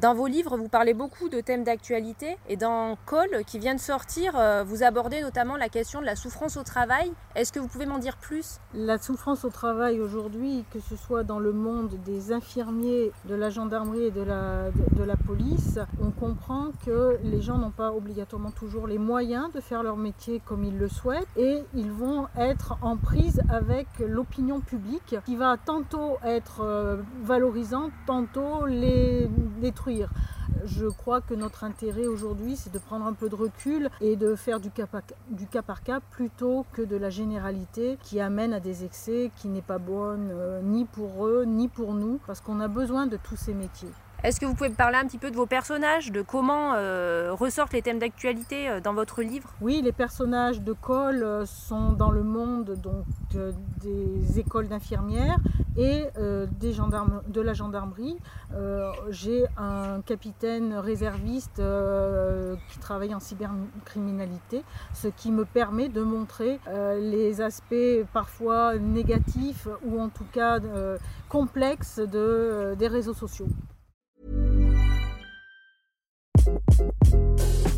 Dans vos livres, vous parlez beaucoup de thèmes d'actualité et dans Call, qui vient de sortir, euh, vous abordez notamment la question de la souffrance au travail. Est-ce que vous pouvez m'en dire plus? La souffrance au travail aujourd'hui, que ce soit dans le monde des infirmiers, de la gendarmerie et de la, police, on comprend que les gens n'ont pas obligatoirement toujours les moyens de faire leur métier comme ils le souhaitent et ils vont être en prise avec l'opinion publique qui va tantôt être euh, valorisante, tantôt les détruire je crois que notre intérêt aujourd'hui, c'est de prendre un peu de recul et de faire du cas, par, cas plutôt que de la généralité qui amène à des excès qui n'est pas bonne euh, ni pour eux ni pour nous, parce qu'on a besoin de tous ces métiers. Est-ce que vous pouvez me parler un petit peu de vos personnages, de comment euh, ressortent les thèmes d'actualité euh, dans votre livre? Oui, les personnages de Cole euh, sont dans le monde donc, des écoles d'infirmières et des gendarmes, de la gendarmerie. J'ai un capitaine réserviste qui travaille en cybercriminalité, ce qui me permet de montrer les aspects parfois négatifs ou en tout cas complexes de, des réseaux sociaux.